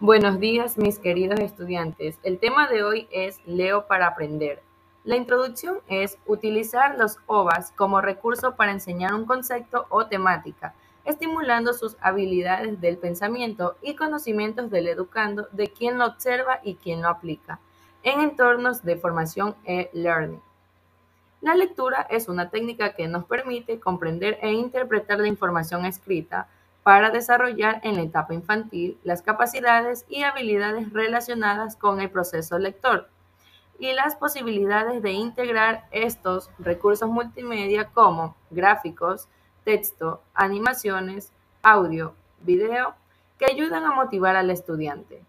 Buenos días, mis queridos estudiantes. El tema de hoy es Leo para aprender. La introducción es utilizar los OVAs como recurso para enseñar un concepto o temática, estimulando sus habilidades del pensamiento y conocimientos del educando de quien lo observa y quien lo aplica en entornos de formación e-learning. La lectura es una técnica que nos permite comprender e interpretar la información escrita para desarrollar en la etapa infantil las capacidades y habilidades relacionadas con el proceso lector y las posibilidades de integrar estos recursos multimedia como gráficos, texto, animaciones, audio, video, que ayudan a motivar al estudiante.